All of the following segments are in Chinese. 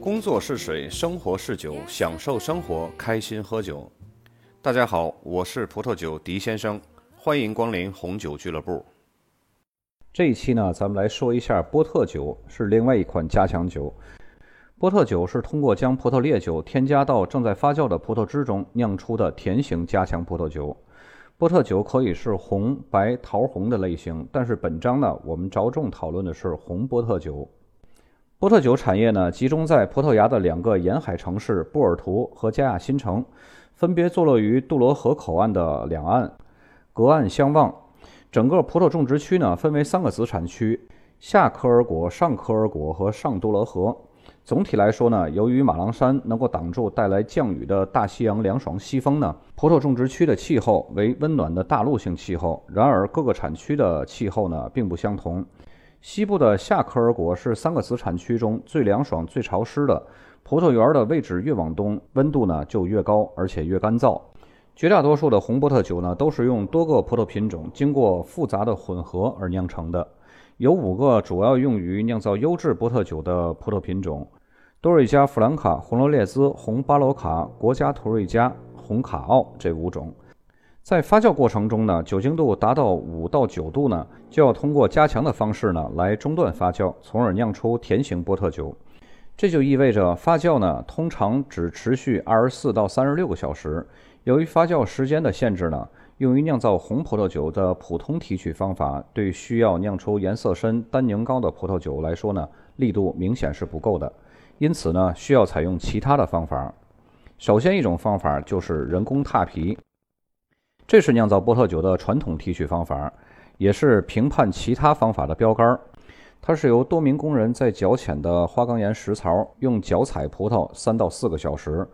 工作是水，生活是酒，享受生活，开心喝酒。大家好，我是葡萄酒狄先生，欢迎光临红酒俱乐部。这一期呢，咱们来说一下波特酒，是另外一款加强酒。波特酒是通过将葡萄烈酒添加到正在发酵的葡萄汁中酿出的甜型加强葡萄酒。波特酒可以是红、白、桃红的类型，但是本章呢，我们着重讨论的是红波特酒。波特酒产业呢，集中在葡萄牙的两个沿海城市波尔图和加亚新城，分别坐落于杜罗河口岸的两岸，隔岸相望。整个葡萄种植区呢，分为三个子产区：下科尔果、上科尔果和上杜罗河。总体来说呢，由于马朗山能够挡住带来降雨的大西洋凉爽西风呢，葡萄种植区的气候为温暖的大陆性气候。然而，各个产区的气候呢，并不相同。西部的夏科尔果是三个子产区中最凉爽、最潮湿的。葡萄园的位置越往东，温度呢就越高，而且越干燥。绝大多数的红波特酒呢，都是用多个葡萄品种经过复杂的混合而酿成的。有五个主要用于酿造优质波特酒的葡萄品种：多瑞加、弗兰卡、红罗列兹、红巴罗卡、国家图瑞加、红卡奥这五种。在发酵过程中呢，酒精度达到五到九度呢，就要通过加强的方式呢来中断发酵，从而酿出甜型波特酒。这就意味着发酵呢通常只持续二十四到三十六个小时。由于发酵时间的限制呢，用于酿造红葡萄酒的普通提取方法，对需要酿出颜色深、单宁高的葡萄酒来说呢，力度明显是不够的。因此呢，需要采用其他的方法。首先一种方法就是人工踏皮。这是酿造波特酒的传统提取方法，也是评判其他方法的标杆。它是由多名工人在较浅的花岗岩石槽用脚踩葡萄三到四个小时，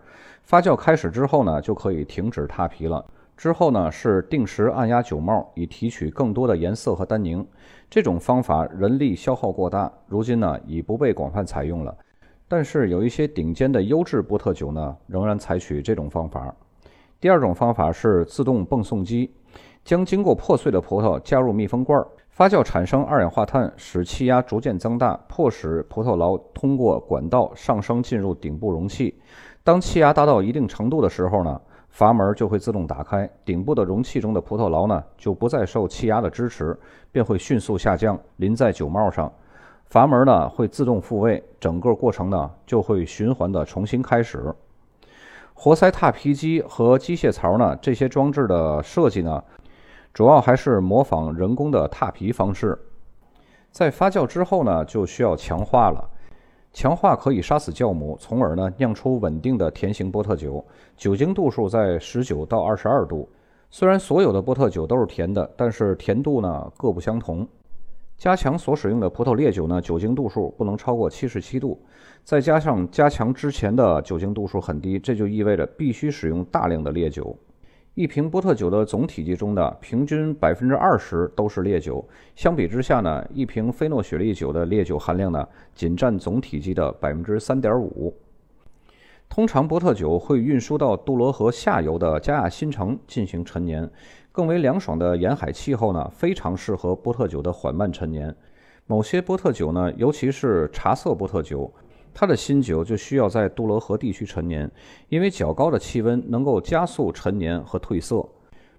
发酵开始之后呢，就可以停止踏皮了。之后呢，是定时按压酒帽，以提取更多的颜色和单宁。这种方法人力消耗过大，如今呢已不被广泛采用了。但是有一些顶尖的优质波特酒呢，仍然采取这种方法。第二种方法是自动泵送机，将经过破碎的葡萄加入密封罐，发酵产生二氧化碳，使气压逐渐增大，迫使葡萄醪通过管道上升进入顶部容器。当气压达到一定程度的时候呢，阀门就会自动打开，顶部的容器中的葡萄醪呢就不再受气压的支持，便会迅速下降，淋在酒帽上。阀门呢会自动复位，整个过程呢就会循环的重新开始。活塞踏皮机和机械槽呢？这些装置的设计呢，主要还是模仿人工的踏皮方式。在发酵之后呢，就需要强化了。强化可以杀死酵母，从而呢酿出稳定的甜型波特酒。酒精度数在十九到二十二度。虽然所有的波特酒都是甜的，但是甜度呢各不相同。加强所使用的葡萄烈酒呢，酒精度数不能超过七十七度，再加上加强之前的酒精度数很低，这就意味着必须使用大量的烈酒。一瓶波特酒的总体积中的平均百分之二十都是烈酒，相比之下呢，一瓶菲诺雪莉酒的烈酒含量呢，仅占总体积的百分之三点五。通常波特酒会运输到杜罗河下游的加亚新城进行陈年。更为凉爽的沿海气候呢，非常适合波特酒的缓慢陈年。某些波特酒呢，尤其是茶色波特酒，它的新酒就需要在杜罗河地区陈年，因为较高的气温能够加速陈年和褪色。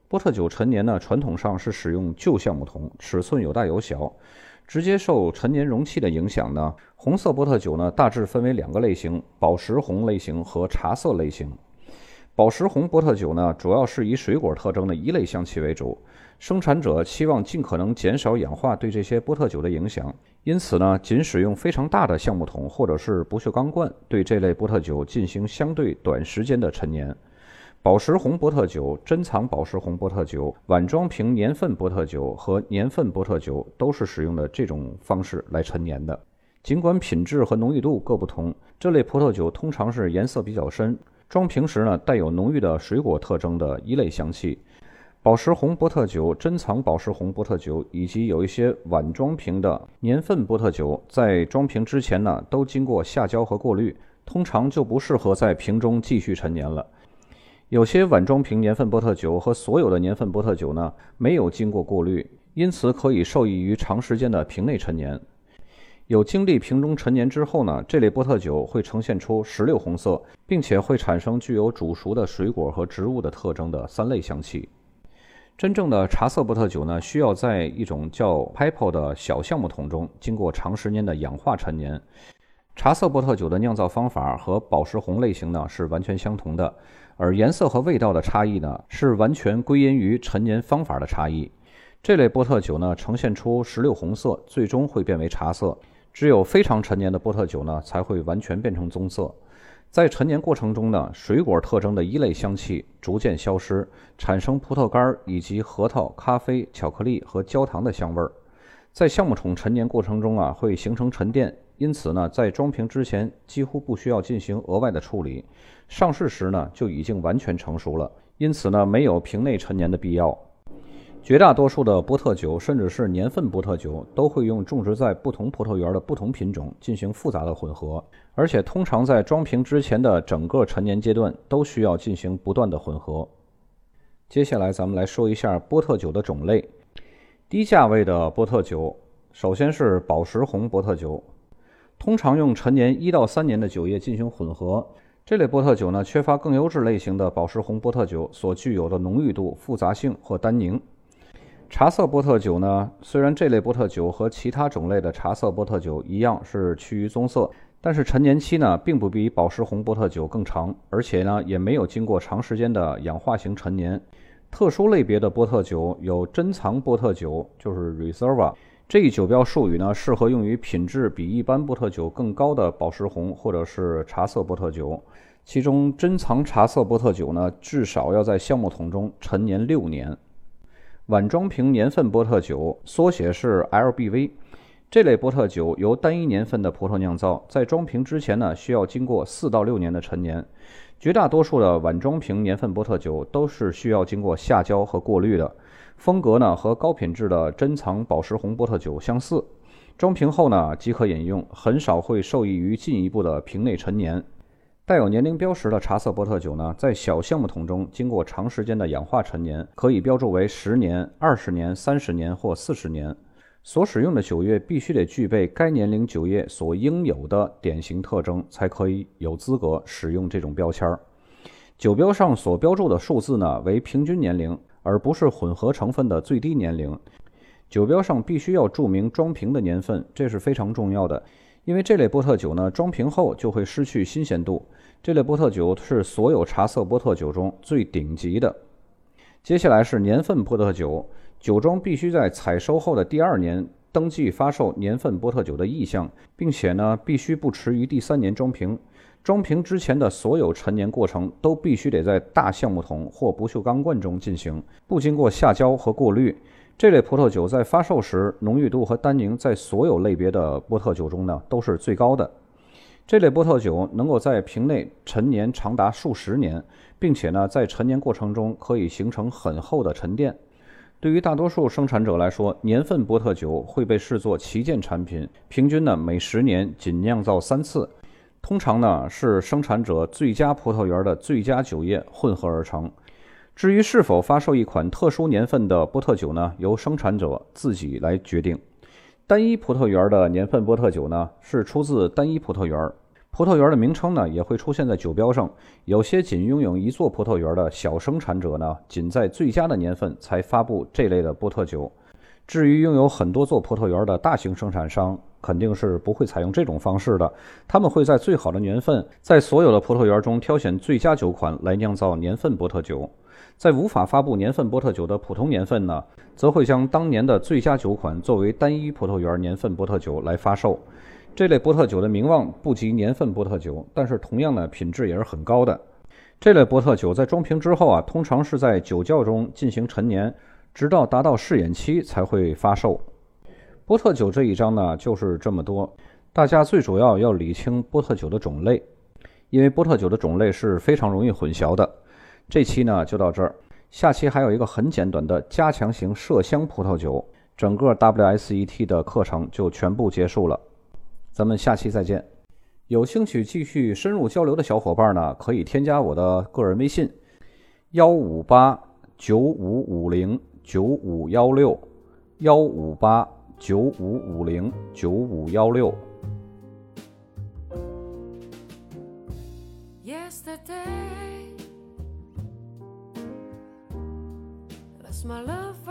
波特酒陈年呢，传统上是使用旧橡木桶，尺寸有大有小。直接受陈年容器的影响呢，红色波特酒呢，大致分为两个类型：宝石红类型和茶色类型。宝石红波特酒呢，主要是以水果特征的一类香气为主。生产者期望尽可能减少氧化对这些波特酒的影响，因此呢，仅使用非常大的橡木桶或者是不锈钢罐对这类波特酒进行相对短时间的陈年。宝石红波特酒、珍藏宝石红波特酒、碗装瓶年份波特酒和年份波特酒都是使用的这种方式来陈年的。尽管品质和浓郁度各不同，这类葡萄酒通常是颜色比较深。装瓶时呢，带有浓郁的水果特征的一类香气。宝石红波特酒、珍藏宝石红波特酒以及有一些碗装瓶的年份波特酒，在装瓶之前呢，都经过下胶和过滤，通常就不适合在瓶中继续陈年了。有些碗装瓶年份波特酒和所有的年份波特酒呢，没有经过过滤，因此可以受益于长时间的瓶内陈年。有经历瓶中陈年之后呢，这类波特酒会呈现出石榴红色，并且会产生具有煮熟的水果和植物的特征的三类香气。真正的茶色波特酒呢，需要在一种叫 Pipo 的小橡木桶中，经过长时间的氧化陈年。茶色波特酒的酿造方法和宝石红类型呢是完全相同的，而颜色和味道的差异呢是完全归因于陈年方法的差异。这类波特酒呢呈现出石榴红色，最终会变为茶色；只有非常陈年的波特酒呢才会完全变成棕色。在陈年过程中呢，水果特征的一类香气逐渐消失，产生葡萄干以及核桃、咖啡、巧克力和焦糖的香味儿。在橡木桶陈年过程中啊，会形成沉淀，因此呢，在装瓶之前几乎不需要进行额外的处理。上市时呢，就已经完全成熟了，因此呢，没有瓶内陈年的必要。绝大多数的波特酒，甚至是年份波特酒，都会用种植在不同葡萄园的不同品种进行复杂的混合，而且通常在装瓶之前的整个陈年阶段都需要进行不断的混合。接下来，咱们来说一下波特酒的种类。低价位的波特酒，首先是宝石红波特酒，通常用陈年一到三年的酒液进行混合。这类波特酒呢，缺乏更优质类型的宝石红波特酒所具有的浓郁度、复杂性或单宁。茶色波特酒呢，虽然这类波特酒和其他种类的茶色波特酒一样是趋于棕色，但是陈年期呢并不比宝石红波特酒更长，而且呢也没有经过长时间的氧化型陈年。特殊类别的波特酒有珍藏波特酒，就是 Reserva 这一酒标术语呢，适合用于品质比一般波特酒更高的宝石红或者是茶色波特酒。其中珍藏茶色波特酒呢，至少要在橡木桶中陈年六年。碗装瓶年份波特酒，缩写是 LBV。这类波特酒由单一年份的葡萄酿造，在装瓶之前呢，需要经过四到六年的陈年。绝大多数的碗装瓶年份波特酒都是需要经过下胶和过滤的，风格呢和高品质的珍藏宝石红波特酒相似。装瓶后呢即可饮用，很少会受益于进一步的瓶内陈年。带有年龄标识的茶色波特酒呢，在小橡木桶中经过长时间的氧化陈年，可以标注为十年、二十年、三十年或四十年。所使用的酒液必须得具备该年龄酒液所应有的典型特征，才可以有资格使用这种标签儿。酒标上所标注的数字呢，为平均年龄，而不是混合成分的最低年龄。酒标上必须要注明装瓶的年份，这是非常重要的。因为这类波特酒呢，装瓶后就会失去新鲜度。这类波特酒是所有茶色波特酒中最顶级的。接下来是年份波特酒，酒庄必须在采收后的第二年登记发售年份波特酒的意向，并且呢，必须不迟于第三年装瓶。装瓶之前的所有陈年过程都必须得在大橡木桶或不锈钢罐中进行，不经过下胶和过滤。这类葡萄酒在发售时，浓郁度和单宁在所有类别的波特酒中呢都是最高的。这类波特酒能够在瓶内陈年长达数十年，并且呢在陈年过程中可以形成很厚的沉淀。对于大多数生产者来说，年份波特酒会被视作旗舰产品，平均呢每十年仅酿造三次，通常呢是生产者最佳葡萄园的最佳酒液混合而成。至于是否发售一款特殊年份的波特酒呢？由生产者自己来决定。单一葡萄园的年份波特酒呢，是出自单一葡萄园，葡萄园的名称呢也会出现在酒标上。有些仅拥有一座葡萄园的小生产者呢，仅在最佳的年份才发布这类的波特酒。至于拥有很多座葡萄园的大型生产商，肯定是不会采用这种方式的。他们会在最好的年份，在所有的葡萄园中挑选最佳酒款来酿造年份波特酒。在无法发布年份波特酒的普通年份呢，则会将当年的最佳酒款作为单一葡萄园年份波特酒来发售。这类波特酒的名望不及年份波特酒，但是同样的品质也是很高的。这类波特酒在装瓶之后啊，通常是在酒窖中进行陈年，直到达到试验期才会发售。波特酒这一章呢，就是这么多。大家最主要要理清波特酒的种类，因为波特酒的种类是非常容易混淆的。这期呢就到这儿，下期还有一个很简短的加强型麝香葡萄酒，整个 WSET 的课程就全部结束了，咱们下期再见。有兴趣继续深入交流的小伙伴呢，可以添加我的个人微信：幺五八九五五零九五幺六，幺五八九五五零九五幺六。Yesterday, that's my love.